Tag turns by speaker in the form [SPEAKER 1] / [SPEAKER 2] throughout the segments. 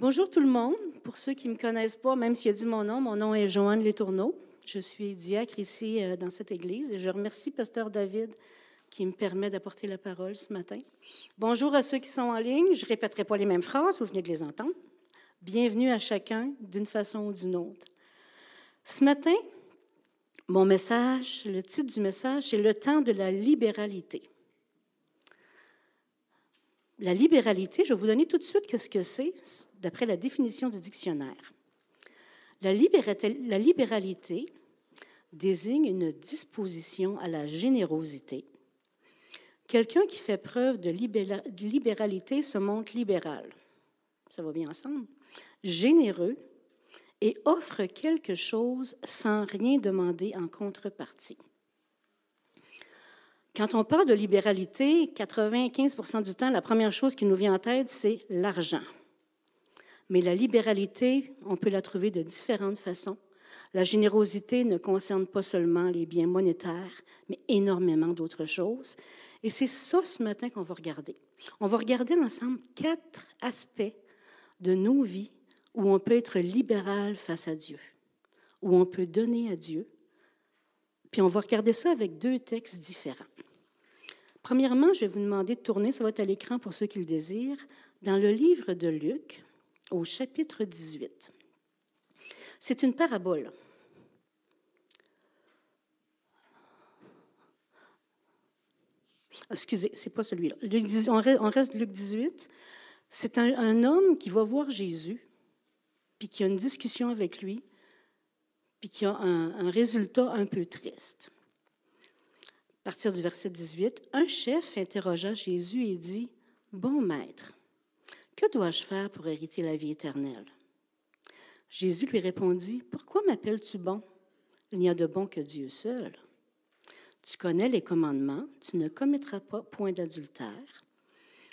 [SPEAKER 1] Bonjour tout le monde. Pour ceux qui ne me connaissent pas, même s'il a dit mon nom, mon nom est Joanne Letourneau. Je suis diacre ici euh, dans cette église et je remercie Pasteur David qui me permet d'apporter la parole ce matin. Bonjour à ceux qui sont en ligne. Je ne répéterai pas les mêmes phrases, vous venez de les entendre. Bienvenue à chacun d'une façon ou d'une autre. Ce matin, mon message, le titre du message, c'est Le temps de la libéralité. La libéralité, je vais vous donner tout de suite ce que c'est d'après la définition du dictionnaire. La libéralité, désigne une disposition à la générosité. Quelqu'un qui fait preuve de libéralité se montre libéral. Ça va bien ensemble. Généreux et offre quelque chose sans rien demander en contrepartie. Quand on parle de libéralité, 95% du temps, la première chose qui nous vient en tête, c'est l'argent. Mais la libéralité, on peut la trouver de différentes façons. La générosité ne concerne pas seulement les biens monétaires, mais énormément d'autres choses. Et c'est ça ce matin qu'on va regarder. On va regarder ensemble quatre aspects de nos vies où on peut être libéral face à Dieu, où on peut donner à Dieu. Puis on va regarder ça avec deux textes différents. Premièrement, je vais vous demander de tourner, ça va être à l'écran pour ceux qui le désirent, dans le livre de Luc, au chapitre 18. C'est une parabole. Excusez, c'est pas celui-là. On reste Luc 18. C'est un, homme qui va voir Jésus, puis qui a une discussion avec lui, puis qui a un résultat un peu triste à partir du verset 18, un chef interrogea Jésus et dit, Bon maître, que dois-je faire pour hériter la vie éternelle? Jésus lui répondit, Pourquoi m'appelles-tu bon? Il n'y a de bon que Dieu seul. Tu connais les commandements, tu ne commettras pas point d'adultère,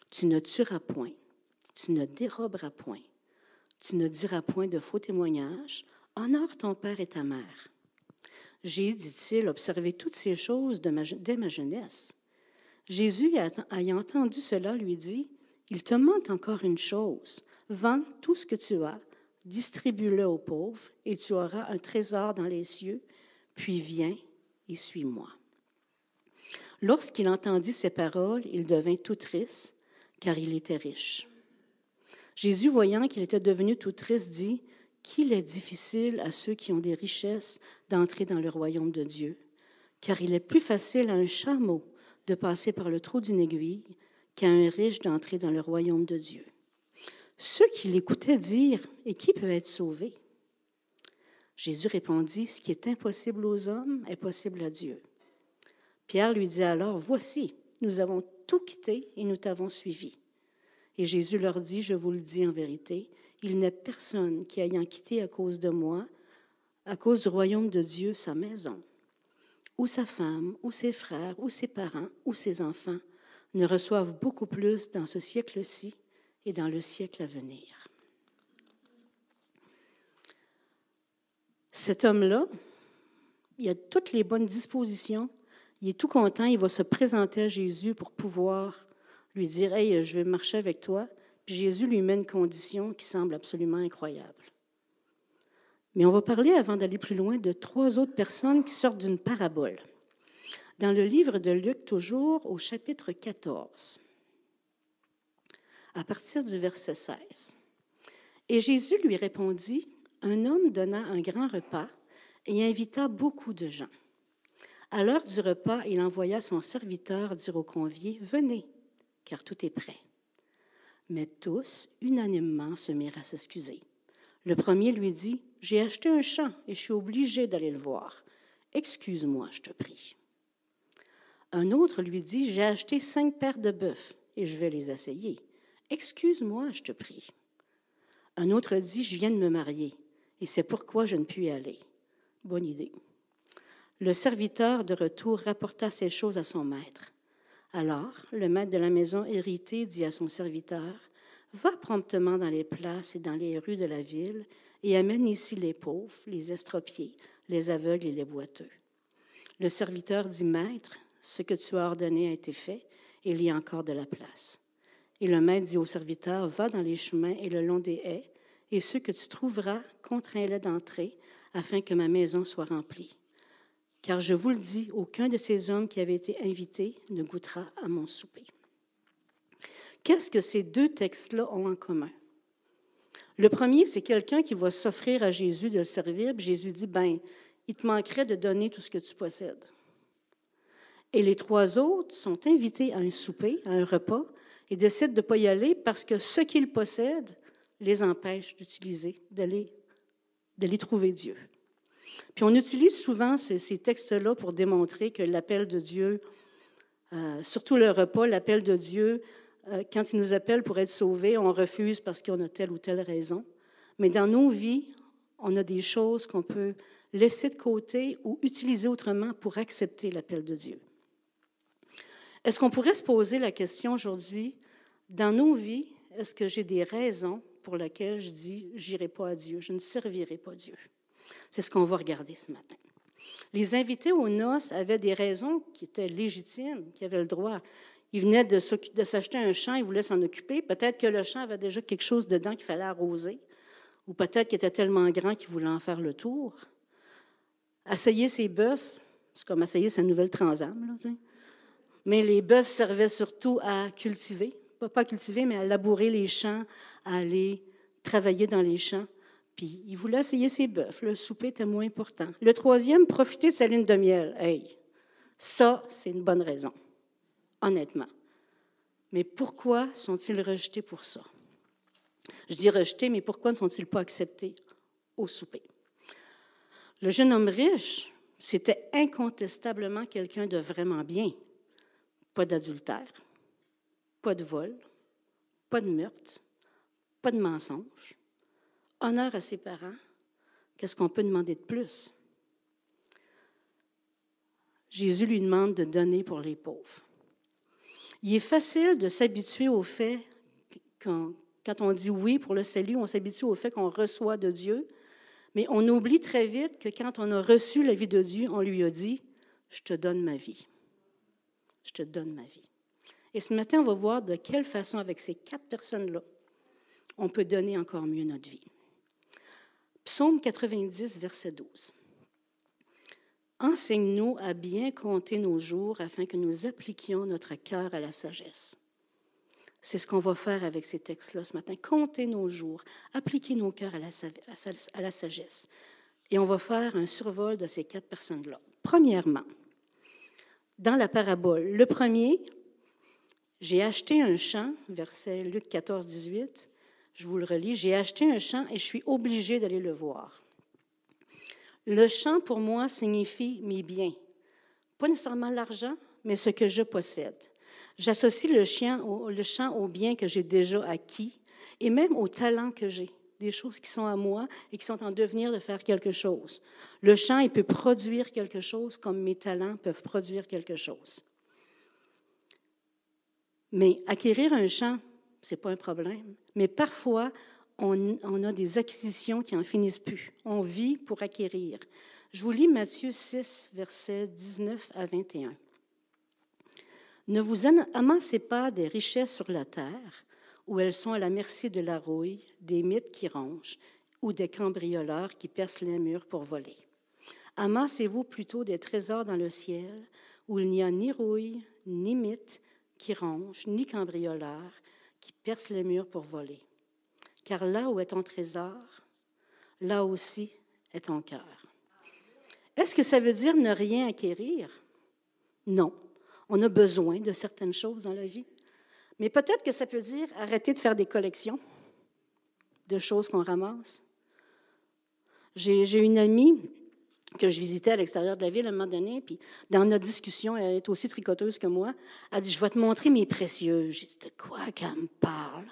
[SPEAKER 1] tu ne tueras point, tu ne déroberas point, tu ne diras point de faux témoignages, honore ton père et ta mère. J'ai, dit-il, observé toutes ces choses dès ma jeunesse. Jésus, ayant entendu cela, lui dit, Il te manque encore une chose. Vends tout ce que tu as, distribue-le aux pauvres, et tu auras un trésor dans les cieux, puis viens et suis-moi. Lorsqu'il entendit ces paroles, il devint tout triste, car il était riche. Jésus, voyant qu'il était devenu tout triste, dit, qu'il est difficile à ceux qui ont des richesses d'entrer dans le royaume de Dieu, car il est plus facile à un chameau de passer par le trou d'une aiguille qu'à un riche d'entrer dans le royaume de Dieu. Ceux qui l'écoutaient dire, Et qui peut être sauvé? Jésus répondit, Ce qui est impossible aux hommes est possible à Dieu. Pierre lui dit alors, Voici, nous avons tout quitté et nous t'avons suivi. Et Jésus leur dit, Je vous le dis en vérité, il n'est personne qui, ayant quitté à cause de moi, à cause du royaume de Dieu, sa maison, ou sa femme, ou ses frères, ou ses parents, ou ses enfants, ne reçoivent beaucoup plus dans ce siècle-ci et dans le siècle à venir. Cet homme-là, il a toutes les bonnes dispositions, il est tout content, il va se présenter à Jésus pour pouvoir lui dire Hey, je vais marcher avec toi. Jésus lui met une condition qui semble absolument incroyable. Mais on va parler, avant d'aller plus loin, de trois autres personnes qui sortent d'une parabole. Dans le livre de Luc, toujours au chapitre 14, à partir du verset 16. Et Jésus lui répondit, Un homme donna un grand repas et invita beaucoup de gens. À l'heure du repas, il envoya son serviteur dire aux conviés, Venez, car tout est prêt mais tous, unanimement, se mirent à s'excuser. Le premier lui dit, J'ai acheté un champ et je suis obligé d'aller le voir. Excuse-moi, je te prie. Un autre lui dit, J'ai acheté cinq paires de bœufs et je vais les essayer. Excuse-moi, je te prie. Un autre dit, Je viens de me marier et c'est pourquoi je ne puis aller. Bonne idée. Le serviteur de retour rapporta ces choses à son maître. Alors, le maître de la maison héritée dit à son serviteur, Va promptement dans les places et dans les rues de la ville et amène ici les pauvres, les estropiés, les aveugles et les boiteux. Le serviteur dit, Maître, ce que tu as ordonné a été fait, il y a encore de la place. Et le maître dit au serviteur, Va dans les chemins et le long des haies, et ceux que tu trouveras, contrains-les d'entrer, afin que ma maison soit remplie. Car je vous le dis, aucun de ces hommes qui avaient été invités ne goûtera à mon souper. Qu'est-ce que ces deux textes-là ont en commun? Le premier, c'est quelqu'un qui va s'offrir à Jésus de le servir, Jésus dit, ben, il te manquerait de donner tout ce que tu possèdes. Et les trois autres sont invités à un souper, à un repas, et décident de ne pas y aller parce que ce qu'ils possèdent les empêche d'utiliser, d'aller trouver Dieu. Puis on utilise souvent ces, textes-là pour démontrer que l'appel de Dieu, euh, surtout le repas, l'appel de Dieu, euh, quand il nous appelle pour être sauvés, on refuse parce qu'on a telle ou telle raison. Mais dans nos vies, on a des choses qu'on peut laisser de côté ou utiliser autrement pour accepter l'appel de Dieu. Est-ce qu'on pourrait se poser la question aujourd'hui, dans nos vies, est-ce que j'ai des raisons pour lesquelles je dis, j'irai pas à Dieu, je ne servirai pas Dieu? C'est ce qu'on va regarder ce matin. Les invités aux noces avaient des raisons qui étaient légitimes, qui avaient le droit. Ils venaient de s'acheter un champ, ils voulaient s'en occuper. Peut-être que le champ avait déjà quelque chose dedans qu'il fallait arroser, ou peut-être qu'il était tellement grand qu'il voulait en faire le tour. Assayer ses bœufs, c'est comme assayer sa nouvelle transam. Mais les bœufs servaient surtout à cultiver, pas, pas cultiver, mais à labourer les champs, à aller travailler dans les champs. Puis il voulait essayer ses bœufs. Le souper était moins important. Le troisième, profiter de sa lune de miel. Hey, ça, c'est une bonne raison, honnêtement. Mais pourquoi sont-ils rejetés pour ça? Je dis rejetés, mais pourquoi ne sont-ils pas acceptés au souper? Le jeune homme riche, c'était incontestablement quelqu'un de vraiment bien. Pas d'adultère, pas de vol, pas de meurtre, pas de mensonge, honneur à ses parents, qu'est-ce qu'on peut demander de plus? Jésus lui demande de donner pour les pauvres. Il est facile de s'habituer au fait, quand, quand on dit oui pour le salut, on s'habitue au fait qu'on reçoit de Dieu, mais on oublie très vite que quand on a reçu la vie de Dieu, on lui a dit, je te donne ma vie. Je te donne ma vie. Et ce matin, on va voir de quelle façon, avec ces quatre personnes-là, on peut donner encore mieux notre vie. Psaume 90, verset 12. Enseigne-nous à bien compter nos jours afin que nous appliquions notre cœur à la sagesse. C'est ce qu'on va faire avec ces textes-là ce matin. Compter nos jours, appliquer nos cœurs à la, à la sagesse. Et on va faire un survol de ces quatre personnes-là. Premièrement, dans la parabole, le premier, j'ai acheté un champ, verset Luc 14, 18, je vous le relis. J'ai acheté un champ et je suis obligé d'aller le voir. Le champ, pour moi, signifie mes biens. Pas nécessairement l'argent, mais ce que je possède. J'associe le, chien le champ aux biens que j'ai déjà acquis et même aux talents que j'ai, des choses qui sont à moi et qui sont en devenir de faire quelque chose. Le champ, il peut produire quelque chose comme mes talents peuvent produire quelque chose. Mais acquérir un champ, ce n'est pas un problème. Mais parfois, on, a des acquisitions qui n'en finissent plus. On vit pour acquérir. Je vous lis Matthieu 6, versets 19 à 21. Ne vous amassez pas des richesses sur la terre, où elles sont à la merci de la rouille, des mythes qui rongent, ou des cambrioleurs qui percent les murs pour voler. Amassez-vous plutôt des trésors dans le ciel, où il n'y a ni rouille, ni mythes qui rongent, ni cambrioleurs, qui perce les murs pour voler. Car là où est ton trésor, là aussi est ton cœur. Est-ce que ça veut dire ne rien acquérir? Non. On a besoin de certaines choses dans la vie. Mais peut-être que ça peut dire arrêter de faire des collections de choses qu'on ramasse. J'ai une amie que je visitais à l'extérieur de la ville à un moment donné, puis dans notre discussion, elle est aussi tricoteuse que moi, elle dit, je vais te montrer mes précieux. J'ai dit, de quoi qu'elle me parle?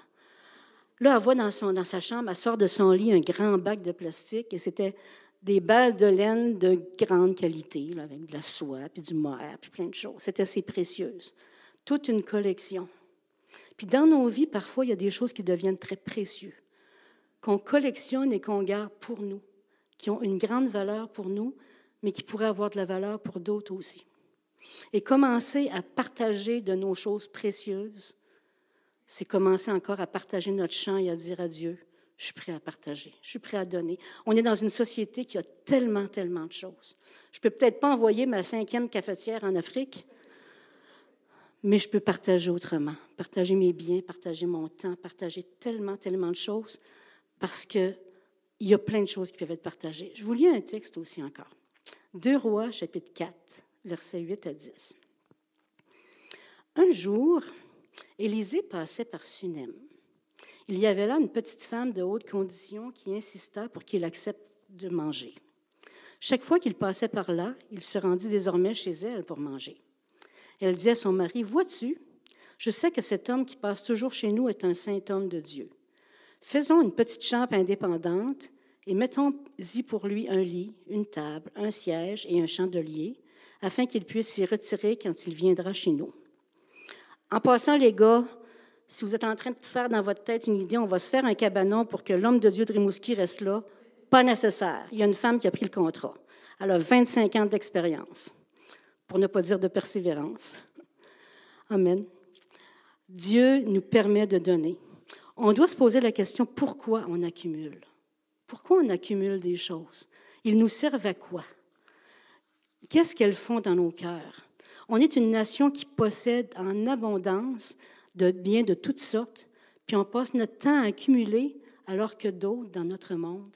[SPEAKER 1] Là, elle voit dans, son, dans sa chambre, elle sort de son lit un grand bac de plastique, et c'était des balles de laine de grande qualité, avec de la soie, puis du mohair, puis plein de choses. C'était assez précieuse. Toute une collection. Puis dans nos vies, parfois, il y a des choses qui deviennent très précieuses, qu'on collectionne et qu'on garde pour nous qui ont une grande valeur pour nous, mais qui pourraient avoir de la valeur pour d'autres aussi. Et commencer à partager de nos choses précieuses, c'est commencer encore à partager notre champ et à dire à Dieu, je suis prêt à partager, je suis prêt à donner. On est dans une société qui a tellement, tellement de choses. Je ne peux peut-être pas envoyer ma cinquième cafetière en Afrique, mais je peux partager autrement, partager mes biens, partager mon temps, partager tellement, tellement de choses, parce qu'il y a plein de choses qui peuvent être partagées. Je vous lis un texte aussi encore. Deux Rois, chapitre 4, versets 8 à 10. Un jour, Élisée passait par Sunem. Il y avait là une petite femme de haute condition qui insista pour qu'il accepte de manger. Chaque fois qu'il passait par là, il se rendit désormais chez elle pour manger. Elle dit à son mari, Vois-tu, je sais que cet homme qui passe toujours chez nous est un saint homme de Dieu. Faisons une petite chambre indépendante et mettons-y pour lui un lit, une table, un siège et un chandelier, afin qu'il puisse s'y retirer quand il viendra chez nous. En passant, les gars, si vous êtes en train de faire dans votre tête une idée, on va se faire un cabanon pour que l'homme de Dieu de reste là, pas nécessaire. Il y a une femme qui a pris le contrat. Elle a 25 ans d'expérience, pour ne pas dire de persévérance. Amen. Dieu nous permet de donner. On doit se poser la question pourquoi on accumule? Pourquoi on accumule des choses? Ils nous servent à quoi? Qu'est-ce qu'elles font dans nos cœurs? On est une nation qui possède en abondance de biens de toutes sortes, puis on passe notre temps à accumuler alors que d'autres dans notre monde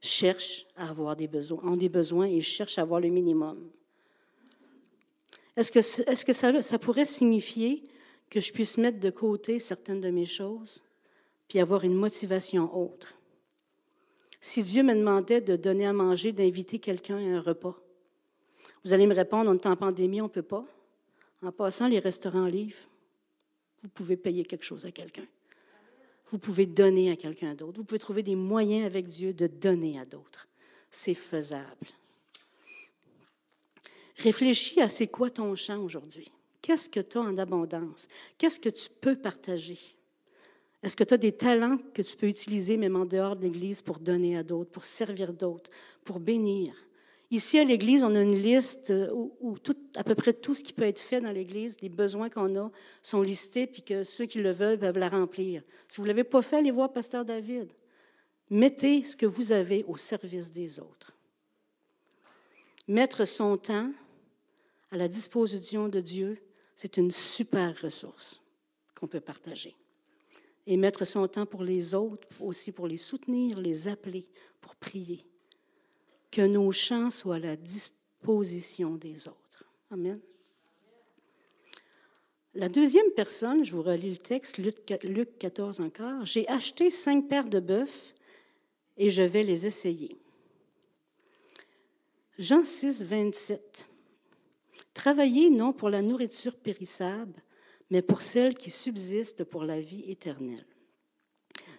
[SPEAKER 1] cherchent à avoir des besoins, ont des besoins et cherchent à avoir le minimum. Est-ce que, est que ça, ça pourrait signifier que je puisse mettre de côté certaines de mes choses, puis avoir une motivation autre? Si Dieu me demandait de donner à manger, d'inviter quelqu'un à un repas, vous allez me répondre, on est en pandémie, on ne peut pas. En passant, les restaurants livrent. Vous pouvez payer quelque chose à quelqu'un. Vous pouvez donner à quelqu'un d'autre. Vous pouvez trouver des moyens avec Dieu de donner à d'autres. C'est faisable. Réfléchis à c'est quoi ton champ aujourd'hui. Qu'est-ce que tu as en abondance? Qu'est-ce que tu peux partager? Est-ce que tu as des talents que tu peux utiliser même en dehors de l'Église pour donner à d'autres, pour servir d'autres, pour bénir? Ici, à l'Église, on a une liste où, tout, à peu près tout ce qui peut être fait dans l'Église, les besoins qu'on a sont listés, puis que ceux qui le veulent peuvent la remplir. Si vous ne l'avez pas fait, allez voir Pasteur David. Mettez ce que vous avez au service des autres. Mettre son temps à la disposition de Dieu, c'est une super ressource qu'on peut partager. Et mettre son temps pour les autres, aussi pour les soutenir, les appeler, pour prier que nos chants soient à la disposition des autres. Amen. La deuxième personne, je vous relis le texte, Luc 14 encore, j'ai acheté cinq paires de bœufs et je vais les essayer. Jean 6, 27. Travaillez non pour la nourriture périssable, mais pour celle qui subsiste pour la vie éternelle,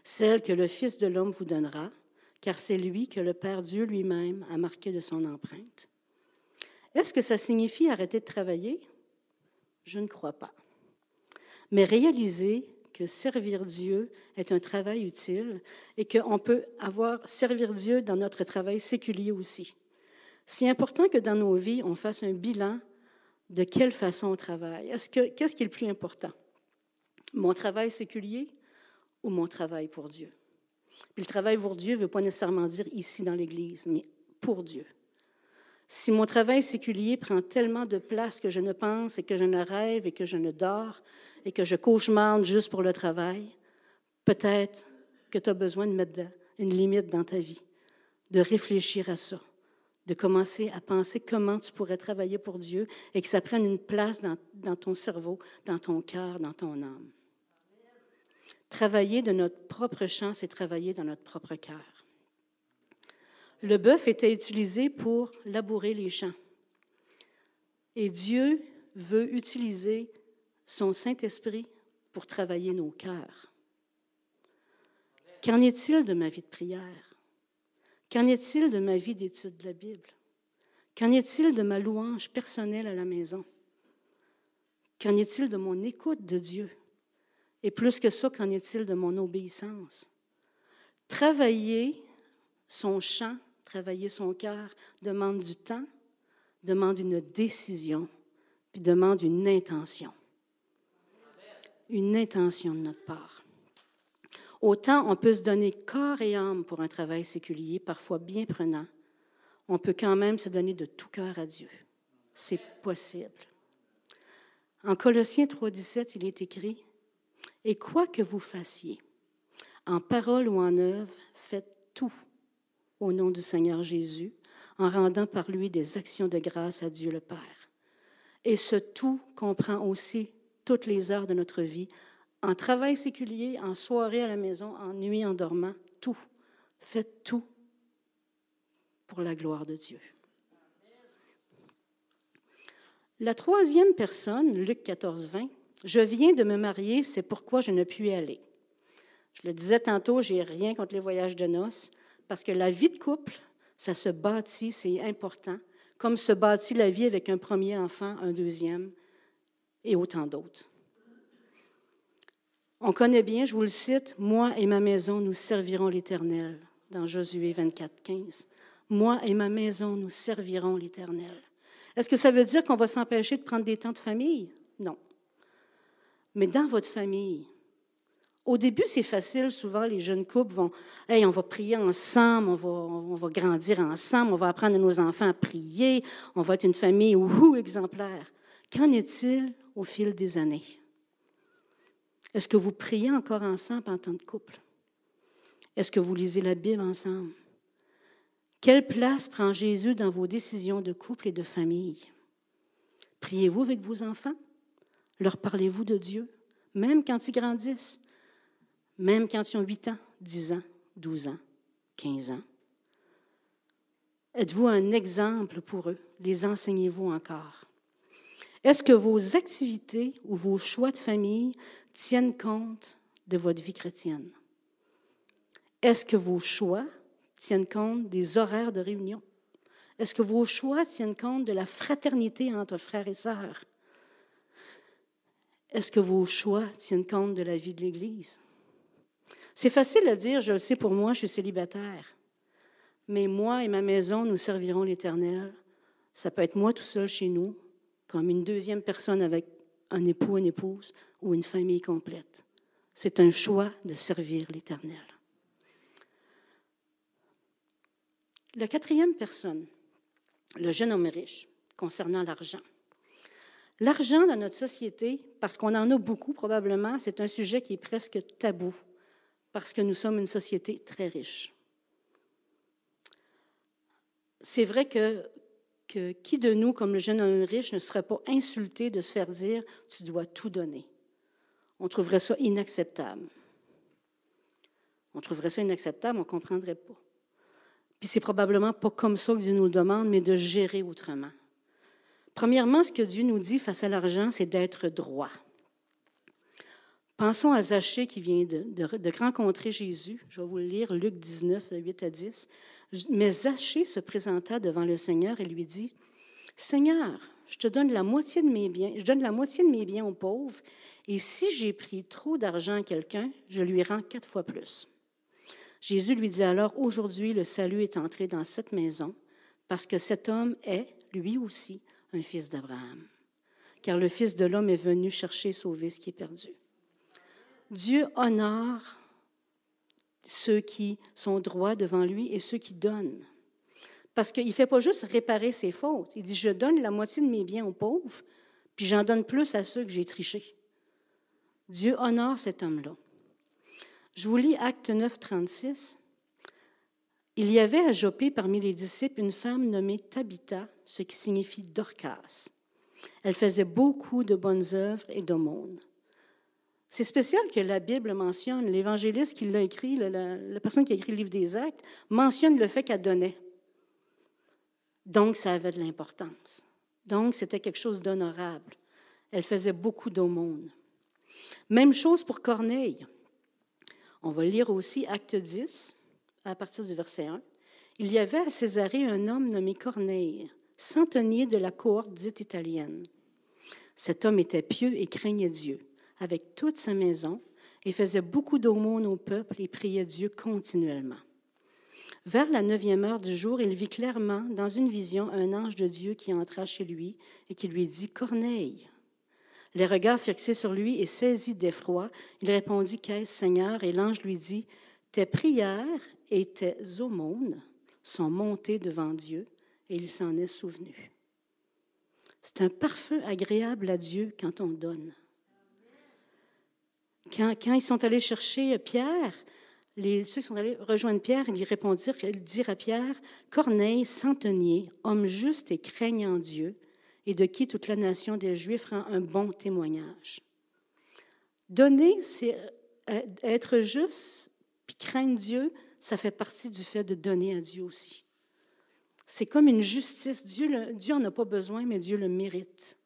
[SPEAKER 1] celle que le Fils de l'homme vous donnera, car c'est lui que le Père Dieu lui-même a marqué de son empreinte. Est-ce que ça signifie arrêter de travailler? Je ne crois pas. Mais réaliser que servir Dieu est un travail utile et qu'on peut avoir servir Dieu dans notre travail séculier aussi. C'est important que dans nos vies, on fasse un bilan de quelle façon on travaille? Est-ce que, qu'est-ce qui est le plus important? Mon travail séculier ou mon travail pour Dieu? Puis le travail pour Dieu ne veut pas nécessairement dire ici dans l'Église, mais pour Dieu. Si mon travail séculier prend tellement de place que je ne pense et que je ne rêve et que je ne dors et que je cauchemarde juste pour le travail, peut-être que tu as besoin de mettre une limite dans ta vie, de réfléchir à ça, de commencer à penser comment tu pourrais travailler pour Dieu et que ça prenne une place dans, ton cerveau, dans ton cœur, dans ton âme. Travailler de notre propre champ, c'est travailler dans notre propre cœur. Le bœuf était utilisé pour labourer les champs. Et Dieu veut utiliser son Saint-Esprit pour travailler nos cœurs. Qu'en est-il de ma vie de prière? Qu'en est-il de ma vie d'étude de la Bible? Qu'en est-il de ma louange personnelle à la maison? Qu'en est-il de mon écoute de Dieu? Et plus que ça, qu'en est-il de mon obéissance? Travailler son champ, travailler son cœur, demande du temps, demande une décision, puis demande une intention. Une intention de notre part. Autant on peut se donner corps et âme pour un travail séculier, parfois bien prenant, on peut quand même se donner de tout cœur à Dieu. C'est possible. En Colossiens 3.17, il est écrit, Et quoi que vous fassiez, en parole ou en œuvre, faites tout au nom du Seigneur Jésus, en rendant par lui des actions de grâce à Dieu le Père. Et ce tout comprend aussi toutes les heures de notre vie, en travail séculier, en soirée à la maison, en nuit, en dormant, tout. Faites tout pour la gloire de Dieu. La troisième personne, Luc 14, 20, je viens de me marier, c'est pourquoi je ne puis aller. Je le disais tantôt, j'ai rien contre les voyages de noces, parce que la vie de couple, ça se bâtit, c'est important, comme se bâtit la vie avec un premier enfant, un deuxième et autant d'autres. On connaît bien, je vous le cite, Moi et ma maison, nous servirons l'Éternel, dans Josué 24, 15. Moi et ma maison, nous servirons l'Éternel. Est-ce que ça veut dire qu'on va s'empêcher de prendre des temps de famille? Non. Mais dans votre famille, au début, c'est facile. Souvent, les jeunes couples vont, hey, on va prier ensemble, on va, on va grandir ensemble, on va apprendre à nos enfants à prier, on va être une famille ou exemplaire. Qu'en est-il au fil des années? Est-ce que vous priez encore ensemble en tant que couple? Est-ce que vous lisez la Bible ensemble? Quelle place prend Jésus dans vos décisions de couple et de famille? Priez-vous avec vos enfants? Leur parlez-vous de Dieu, même quand ils grandissent? même quand ils ont 8 ans, 10 ans, 12 ans, 15 ans? Êtes-vous un exemple pour eux? Les enseignez-vous encore? Est-ce que vos activités ou vos choix de famille tiennent compte de votre vie chrétienne? Est-ce que vos choix tiennent compte des horaires de réunion? Est-ce que vos choix tiennent compte de la fraternité entre frères et sœurs? Est-ce que vos choix tiennent compte de la vie de l'Église? C'est facile à dire, je le sais pour moi, je suis célibataire. Mais moi et ma maison, nous servirons l'Éternel. Ça peut être moi tout seul chez nous, comme une deuxième personne avec un époux, une épouse ou une famille complète. C'est un choix de servir l'Éternel. La quatrième personne, le jeune homme riche, concernant l'argent. L'argent dans notre société, parce qu'on en a beaucoup probablement, c'est un sujet qui est presque tabou parce que nous sommes une société très riche. C'est vrai que, qui de nous, comme le jeune homme riche, ne serait pas insulté de se faire dire tu dois tout donner? On trouverait ça inacceptable. On trouverait ça inacceptable, on ne comprendrait pas. Puis c'est probablement pas comme ça que Dieu nous le demande, mais de gérer autrement. Premièrement, ce que Dieu nous dit face à l'argent, c'est d'être droit. Pensons à Zachée qui vient de, de, rencontrer Jésus. Je vais vous le lire, Luc 19, 8 à 10. Mais Zachée se présenta devant le Seigneur et lui dit, Seigneur, je te donne la moitié de mes biens, je donne la moitié de mes biens aux pauvres, et si j'ai pris trop d'argent à quelqu'un, je lui rends quatre fois plus. Jésus lui dit alors, Aujourd'hui, le salut est entré dans cette maison, parce que cet homme est, lui aussi, un fils d'Abraham. Car le Fils de l'homme est venu chercher et sauver ce qui est perdu. Dieu honore ceux qui sont droits devant lui et ceux qui donnent. Parce qu'il ne fait pas juste réparer ses fautes. Il dit, je donne la moitié de mes biens aux pauvres, puis j'en donne plus à ceux que j'ai trichés. Dieu honore cet homme-là. Je vous lis Acte 9, 36. Il y avait à Jopé parmi les disciples une femme nommée Tabitha, ce qui signifie Dorcas. Elle faisait beaucoup de bonnes œuvres et d'aumônes. C'est spécial que la Bible mentionne, l'évangéliste qui l'a écrit, la, personne qui a écrit le livre des Actes, mentionne le fait qu'elle donnait. Donc, ça avait de l'importance. Donc, c'était quelque chose d'honorable. Elle faisait beaucoup d'aumônes. Même chose pour Corneille. On va lire aussi Acte 10, à partir du verset 1. Il y avait à Césarée un homme nommé Corneille, centenier de la cohorte dite italienne. Cet homme était pieux et craignait Dieu avec toute sa maison et faisait beaucoup d'aumônes au peuple et priait Dieu continuellement. Vers la neuvième heure du jour, il vit clairement dans une vision un ange de Dieu qui entra chez lui et qui lui dit Corneille. Les regards fixés sur lui et saisi d'effroi, il répondit Qu'est-ce, Seigneur Et l'ange lui dit Tes prières et tes aumônes sont montées devant Dieu, et il s'en est souvenu. C'est un parfum agréable à Dieu quand on donne. Quand, ils sont allés chercher Pierre, les, ceux qui sont allés rejoindre Pierre, ils lui répondirent, ils dirent à Pierre, Corneille, centenier, homme juste et craignant Dieu, et de qui toute la nation des Juifs rend un bon témoignage. Donner, c'est euh, être juste, puis craindre Dieu, ça fait partie du fait de donner à Dieu aussi. C'est comme une justice. Dieu n'en a pas besoin, mais Dieu le mérite.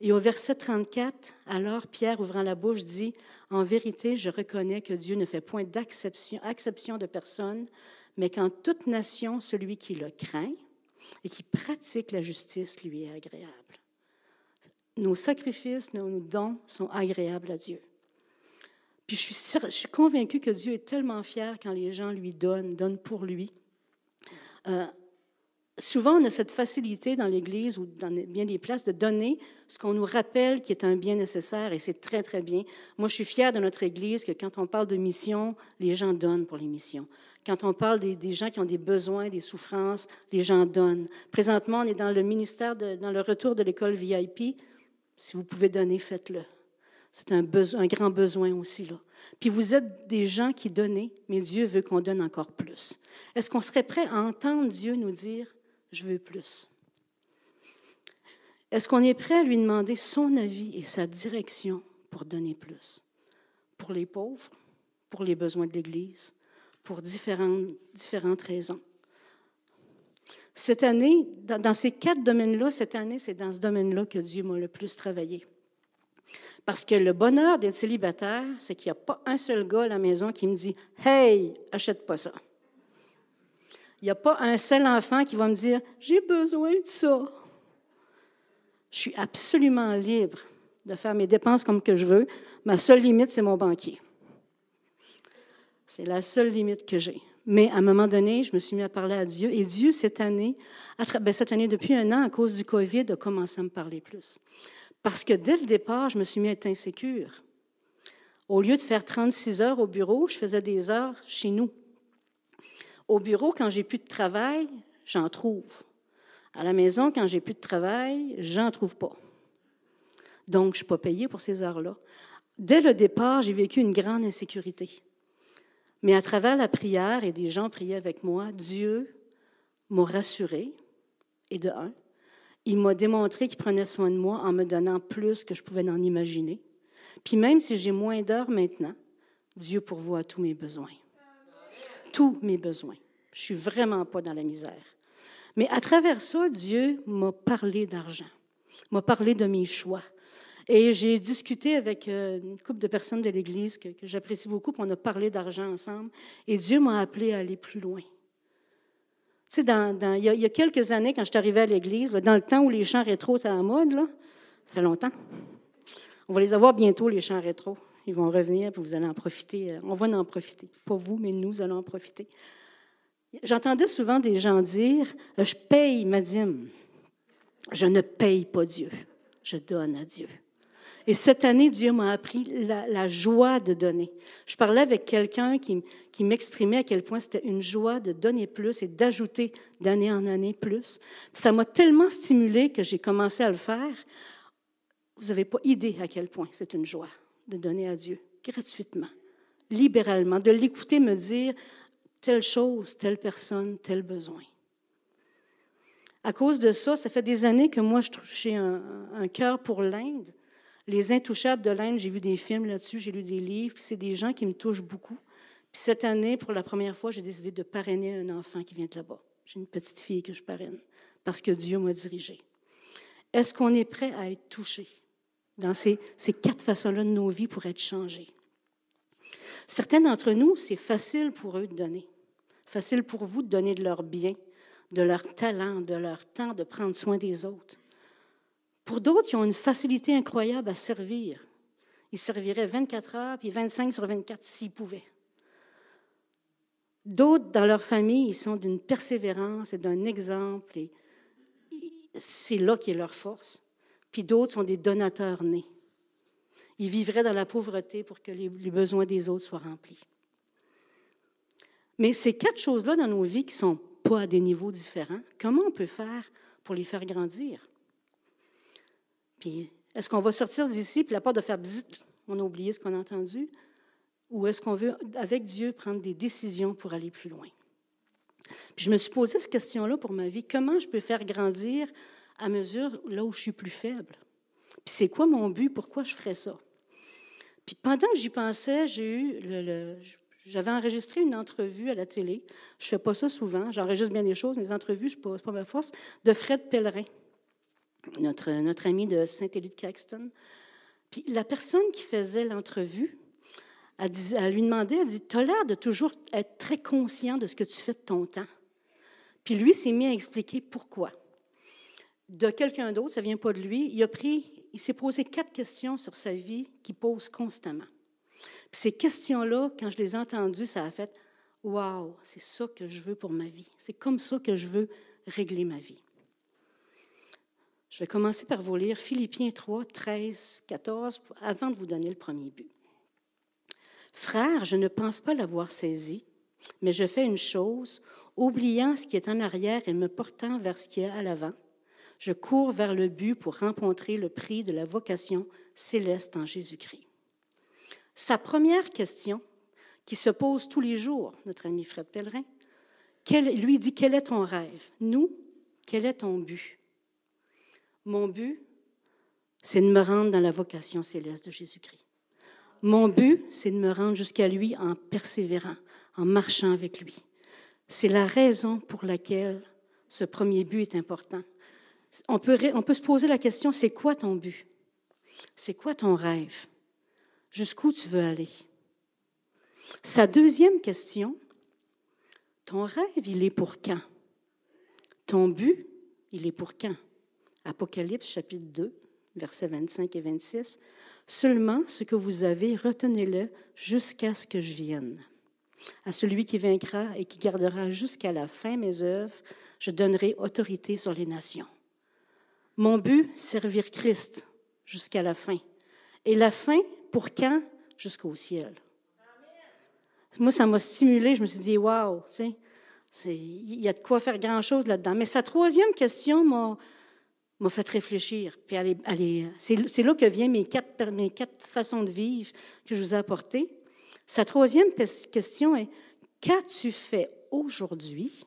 [SPEAKER 1] Et au verset 34, alors Pierre, ouvrant la bouche, dit, En vérité, je reconnais que Dieu ne fait point d'acception acception de personne, mais qu'en toute nation, celui qui le craint et qui pratique la justice lui est agréable. Nos sacrifices, nos dons sont agréables à Dieu. Puis je suis, je suis convaincue que Dieu est tellement fier quand les gens lui donnent, donnent pour lui. Euh, souvent, on a cette facilité dans l'Église ou dans bien des places de donner ce qu'on nous rappelle qui est un bien nécessaire et c'est très, très bien. Moi, je suis fière de notre Église que quand on parle de mission, les gens donnent pour les missions. Quand on parle des, gens qui ont des besoins, des souffrances, les gens donnent. Présentement, on est dans le ministère, dans le retour de l'école VIP. Si vous pouvez donner, faites-le. C'est un, un grand besoin aussi, là. Puis vous êtes des gens qui donnent, mais Dieu veut qu'on donne encore plus. Est-ce qu'on serait prêt à entendre Dieu nous dire je veux plus. Est-ce qu'on est prêt à lui demander son avis et sa direction pour donner plus? Pour les pauvres, pour les besoins de l'Église, pour différentes, différentes raisons? Cette année, dans, ces quatre domaines-là, cette année, c'est dans ce domaine-là que Dieu m'a le plus travaillé. Parce que le bonheur d'être célibataire, c'est qu'il n'y a pas un seul gars à la maison qui me dit Hey, achète pas ça. Il n'y a pas un seul enfant qui va me dire J'ai besoin de ça. Je suis absolument libre de faire mes dépenses comme que je veux. Ma seule limite, c'est mon banquier. C'est la seule limite que j'ai. Mais à un moment donné, je me suis mis à parler à Dieu. Et Dieu, cette année, ben, cette année, depuis un an, à cause du COVID, a commencé à me parler plus. Parce que dès le départ, je me suis mis à être insécure. Au lieu de faire 36 heures au bureau, je faisais des heures chez nous. Au bureau, quand j'ai plus de travail, j'en trouve. À la maison, quand j'ai plus de travail, j'en trouve pas. Donc, je ne suis pas payée pour ces heures-là. Dès le départ, j'ai vécu une grande insécurité. Mais à travers la prière, et des gens priaient avec moi, Dieu m'a rassuré, et de un, il m'a démontré qu'il prenait soin de moi en me donnant plus que je pouvais en imaginer. Puis même si j'ai moins d'heures maintenant, Dieu pourvoit tous mes besoins tous mes besoins. Je suis vraiment pas dans la misère. Mais à travers ça, Dieu m'a parlé d'argent, m'a parlé de mes choix. Et j'ai discuté avec euh, une couple de personnes de l'Église que, j'apprécie beaucoup, puis on a parlé d'argent ensemble. Et Dieu m'a appelé à aller plus loin. Tu sais, il, y a, quelques années, quand je suis arrivée à l'Église, dans le temps où les chants rétro étaient à mode, là, ça fait longtemps. On va les avoir bientôt, les chants rétro. Ils vont revenir, puis vous allez en profiter. On va en profiter. Pas vous, mais nous allons en profiter. J'entendais souvent des gens dire Je paye ma. Je ne paye pas Dieu. Je donne à Dieu. Et cette année, Dieu m'a appris la, joie de donner. Je parlais avec quelqu'un qui, qui m'exprimait à quel point c'était une joie de donner plus et d'ajouter d'année en année plus. Ça m'a tellement stimulé que j'ai commencé à le faire. Vous n'avez pas idée à quel point c'est une joie de donner à Dieu gratuitement, libéralement, de l'écouter me dire telle chose, telle personne, tel besoin. À cause de ça, ça fait des années que moi, je touchais un, un cœur pour l'Inde. Les Intouchables de l'Inde, j'ai vu des films là-dessus, j'ai lu des livres, c'est des gens qui me touchent beaucoup. Puis cette année, pour la première fois, j'ai décidé de parrainer un enfant qui vient de là-bas. J'ai une petite fille que je parraine parce que Dieu m'a dirigé. Est-ce qu'on est prêt à être touché? Dans ces, quatre façons-là de nos vies pour être changés. Certains d'entre nous, c'est facile pour eux de donner. Facile pour vous de donner de leur bien, de leur talent, de leur temps, de prendre soin des autres. Pour d'autres, ils ont une facilité incroyable à servir. Ils serviraient 24 heures, puis 25 sur 24 s'ils pouvaient. D'autres, dans leur famille, ils sont d'une persévérance et d'un exemple, et c'est là qui est leur force. Puis d'autres sont des donateurs nés. Ils vivraient dans la pauvreté pour que les, besoins des autres soient remplis. Mais ces quatre choses-là dans nos vies qui ne sont pas à des niveaux différents, comment on peut faire pour les faire grandir? Puis, est-ce qu'on va sortir d'ici, puis la part de faire bzit, on a oublié ce qu'on a entendu? Ou est-ce qu'on veut, avec Dieu, prendre des décisions pour aller plus loin? Puis je me suis posé cette question-là pour ma vie. Comment je peux faire grandir à mesure là où je suis plus faible? Puis c'est quoi mon but? Pourquoi je ferais ça? Puis pendant que j'y pensais, j'ai eu j'avais enregistré une entrevue à la télé. Je ne fais pas ça souvent. J'enregistre bien des choses, mais les entrevues, ce n'est pas, ma force. De Fred Pellerin, notre, notre ami de Saint-Élie de Caxton. Puis la personne qui faisait l'entrevue, elle, lui demandait, elle dit, tu as l'air de toujours être très conscient de ce que tu fais de ton temps. Puis lui s'est mis à expliquer pourquoi. De quelqu'un d'autre, ça ne vient pas de lui, il a pris, il s'est posé quatre questions sur sa vie qu'il pose constamment. Ces questions-là, quand je les ai entendues, ça a fait Waouh, c'est ça que je veux pour ma vie. C'est comme ça que je veux régler ma vie. Je vais commencer par vous lire Philippiens 3, 13, 14, avant de vous donner le premier but. Frère, je ne pense pas l'avoir saisi, mais je fais une chose, oubliant ce qui est en arrière et me portant vers ce qui est à l'avant. Je cours vers le but pour rencontrer le prix de la vocation céleste en Jésus-Christ. Sa première question, qui se pose tous les jours, notre ami Fred Pellerin, lui dit Quel est ton rêve? Nous, quel est ton but? Mon but, c'est de me rendre dans la vocation céleste de Jésus-Christ. Mon but, c'est de me rendre jusqu'à lui en persévérant, en marchant avec lui. C'est la raison pour laquelle ce premier but est important. On peut, se poser la question, c'est quoi ton but? C'est quoi ton rêve? Jusqu'où tu veux aller? Sa deuxième question, ton rêve, il est pour quand? Ton but, il est pour quand? Apocalypse chapitre 2, versets 25 et 26. Seulement ce que vous avez, retenez-le jusqu'à ce que je vienne. À celui qui vaincra et qui gardera jusqu'à la fin mes œuvres, je donnerai autorité sur les nations. Mon but, servir Christ jusqu'à la fin. Et la fin, pour quand? Jusqu'au ciel. Moi, ça m'a stimulé. Je me suis dit, waouh, il y a de quoi faire grand-chose là-dedans. Mais sa troisième question m'a m'a fait réfléchir. Puis c'est là que viennent mes quatre, mes quatre façons de vivre que je vous ai apportées. Sa troisième question est Qu'as-tu fait aujourd'hui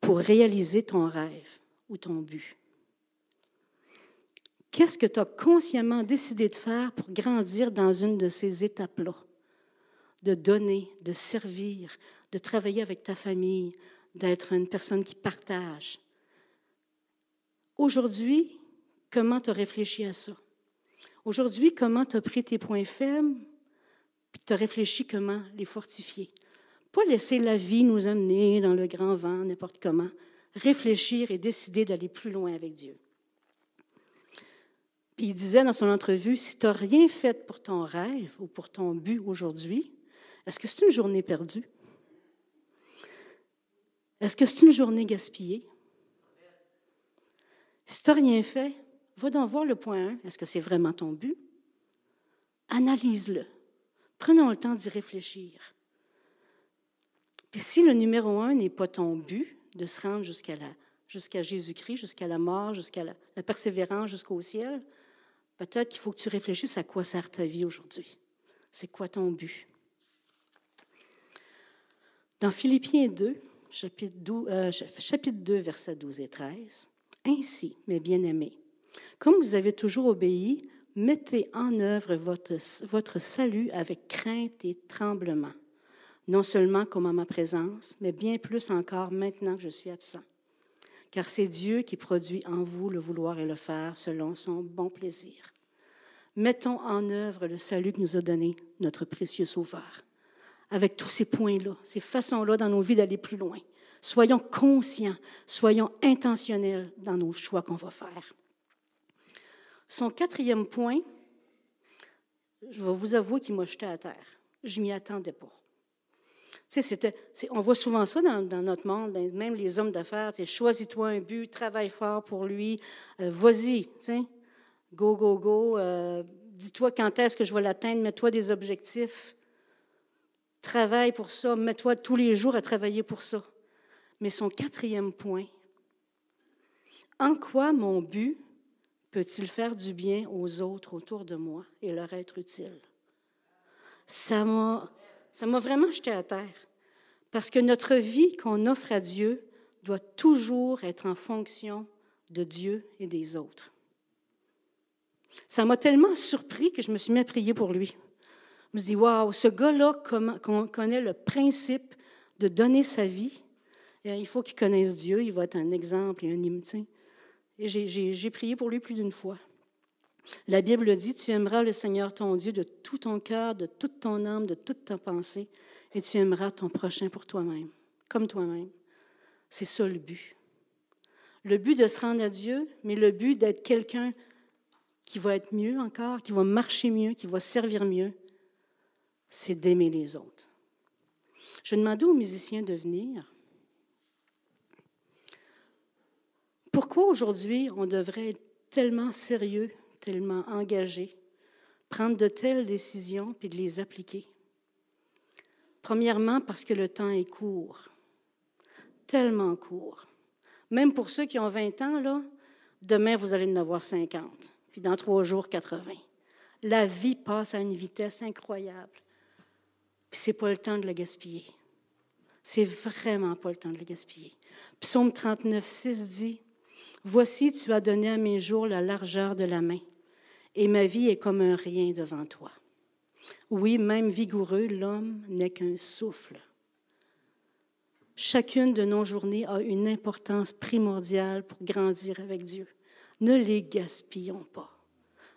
[SPEAKER 1] pour réaliser ton rêve ou ton but? Qu'est-ce que tu as consciemment décidé de faire pour grandir dans une de ces étapes-là? De donner, de servir, de travailler avec ta famille, d'être une personne qui partage, Aujourd'hui, comment tu as réfléchi à ça? Aujourd'hui, comment tu as pris tes points faibles, puis tu as réfléchi comment les fortifier? Pas laisser la vie nous amener dans le grand vent, n'importe comment. Réfléchir et décider d'aller plus loin avec Dieu. Puis il disait dans son entrevue, si tu n'as rien fait pour ton rêve ou pour ton but aujourd'hui, est-ce que c'est une journée perdue? Est-ce que c'est une journée gaspillée? Si tu n'as rien fait, va donc voir le point 1. Est-ce que c'est vraiment ton but? Analyse-le. Prenons le temps d'y réfléchir. Puis si le numéro un n'est pas ton but, de se rendre jusqu'à Jésus-Christ, jusqu'à la mort, jusqu'à la persévérance, jusqu'au ciel, peut-être qu'il faut que tu réfléchisses à quoi sert ta vie aujourd'hui. C'est quoi ton but? Dans Philippiens 2, chapitre 2, euh, chapitre 2, versets 12 et 13, ainsi, mes bien-aimés, comme vous avez toujours obéi, mettez en œuvre votre, votre salut avec crainte et tremblement, non seulement comme en ma présence, mais bien plus encore maintenant que je suis absent. Car c'est Dieu qui produit en vous le vouloir et le faire selon son bon plaisir. Mettons en œuvre le salut que nous a donné notre précieux Sauveur, avec tous ces points-là, ces façons-là dans nos vies d'aller plus loin. Soyons conscients, soyons intentionnels dans nos choix qu'on va faire. Son quatrième point, je vais vous avouer qu'il m'a jeté à terre. Je m'y attendais pas. On voit souvent ça dans, notre monde, ben, même les hommes d'affaires. Choisis-toi un but, travaille fort pour lui, euh, vas-y, go, go, go. Euh, dis-toi quand est-ce que je vais l'atteindre, mets-toi des objectifs. Travaille pour ça, mets-toi tous les jours à travailler pour ça. Mais son quatrième point, en quoi mon but peut-il faire du bien aux autres autour de moi et leur être utile? Ça m'a ça m'a vraiment jeté à terre. Parce que notre vie qu'on offre à Dieu doit toujours être en fonction de Dieu et des autres. Ça m'a tellement surpris que je me suis mis à prier pour lui. Je me suis dit, waouh, ce gars-là connaît le principe de donner sa vie. il faut qu'il connaisse Dieu, il va être un exemple et un hymne. Et j'ai prié pour lui plus d'une fois. La Bible dit, tu aimeras le Seigneur ton Dieu de tout ton cœur, de toute ton âme, de toute ta pensée, et tu aimeras ton prochain pour toi-même, comme toi-même. C'est ça le but. Le but de se rendre à Dieu, mais le but d'être quelqu'un qui va être mieux encore, qui va marcher mieux, qui va servir mieux, c'est d'aimer les autres. Je demandais aux musiciens de venir. Pourquoi aujourd'hui on devrait être tellement sérieux tellement engagé, prendre de telles décisions puis de les appliquer. Premièrement, parce que le temps est court, tellement court. Même pour ceux qui ont 20 ans, là, demain, vous allez en avoir 50, puis dans trois jours, 80. La vie passe à une vitesse incroyable. Puis c'est pas le temps de le gaspiller. C'est vraiment pas le temps de le gaspiller. Psaume 39, 6 dit Voici, tu as donné à mes jours la largeur de la main et ma vie est comme un rien devant toi. Oui, même vigoureux, l'homme n'est qu'un souffle. Chacune de nos journées a une importance primordiale pour grandir avec Dieu. Ne les gaspillons pas.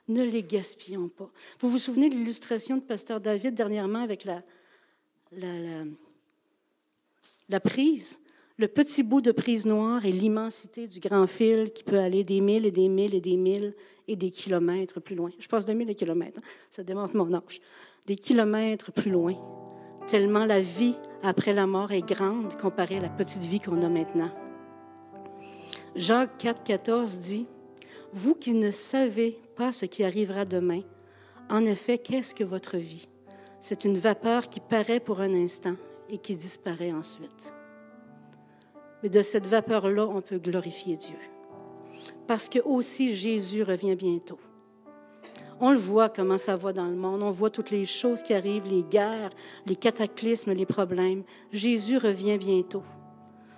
[SPEAKER 1] Ne les gaspillons pas. Vous vous souvenez de l'illustration de Pasteur David dernièrement avec la, la, la, la prise? Le petit bout de prise noire et l'immensité du grand fil qui peut aller des milles et des milles et des milles et des kilomètres plus loin. Je passe de milles et kilomètres, hein. ça démontre mon âge. Des kilomètres plus loin, tellement la vie après la mort est grande comparée à la petite vie qu'on a maintenant. Jacques 4, 14 dit, Vous qui ne savez pas ce qui arrivera demain, en effet, qu'est-ce que votre vie? C'est une vapeur qui paraît pour un instant et qui disparaît ensuite. Mais de cette vapeur-là, on peut glorifier Dieu. Parce que aussi Jésus revient bientôt. On le voit comment ça va dans le monde. On voit toutes les choses qui arrivent, les guerres, les cataclysmes, les problèmes. Jésus revient bientôt.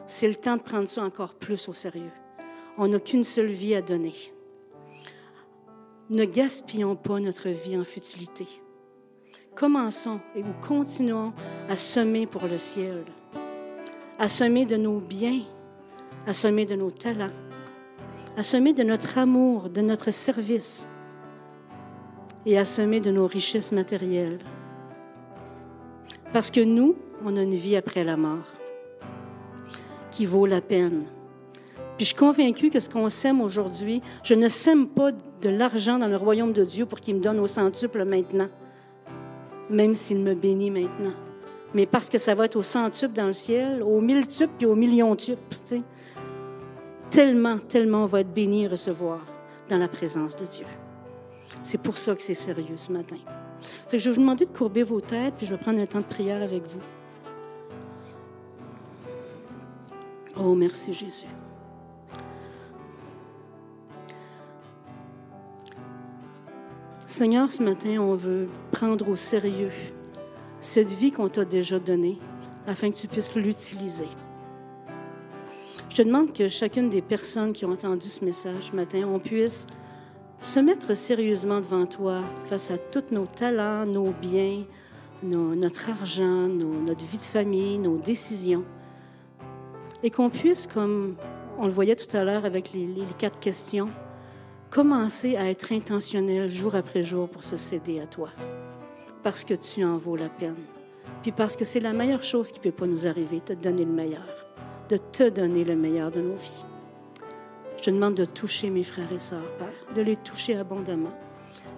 [SPEAKER 1] C'est le temps de prendre ça encore plus au sérieux. On n'a qu'une seule vie à donner. Ne gaspillons pas notre vie en futilité. Commençons et continuons à semer pour le ciel à semer de nos biens, à semer de nos talents, à semer de notre amour, de notre service et à semer de nos richesses matérielles. Parce que nous, on a une vie après la mort qui vaut la peine. Puis je suis convaincue que ce qu'on sème aujourd'hui, je ne sème pas de l'argent dans le royaume de Dieu pour qu'il me donne au centuple maintenant, même s'il me bénit maintenant mais parce que ça va être au centuple dans le ciel, au miltuple puis au milliontuple. Tu Tellement, tellement on va être béni et recevoir dans la présence de Dieu. C'est pour ça que c'est sérieux ce matin. je vais vous demander de courber vos têtes, puis je vais prendre un temps de prière avec vous. Oh, merci Jésus. Seigneur, ce matin, on veut prendre au sérieux cette vie qu'on t'a déjà donnée afin que tu puisses l'utiliser. Je te demande que chacune des personnes qui ont entendu ce message ce matin, on puisse se mettre sérieusement devant toi face à tous nos talents, nos biens, notre argent, notre vie de famille, nos décisions. Et qu'on puisse, comme on le voyait tout à l'heure avec les, quatre questions, commencer à être intentionnel jour après jour pour se céder à toi parce que tu en vaux la peine. Puis parce que c'est la meilleure chose qui ne peut pas nous arriver, de te donner le meilleur, de te donner le meilleur de nos vies. Je te demande de toucher mes frères et sœurs, Père, de les toucher abondamment.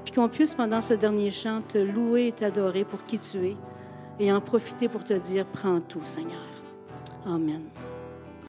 [SPEAKER 1] Puis qu'on puisse, pendant ce dernier chant, te louer et t'adorer pour qui tu es et en profiter pour te dire, prends tout, Seigneur. Amen.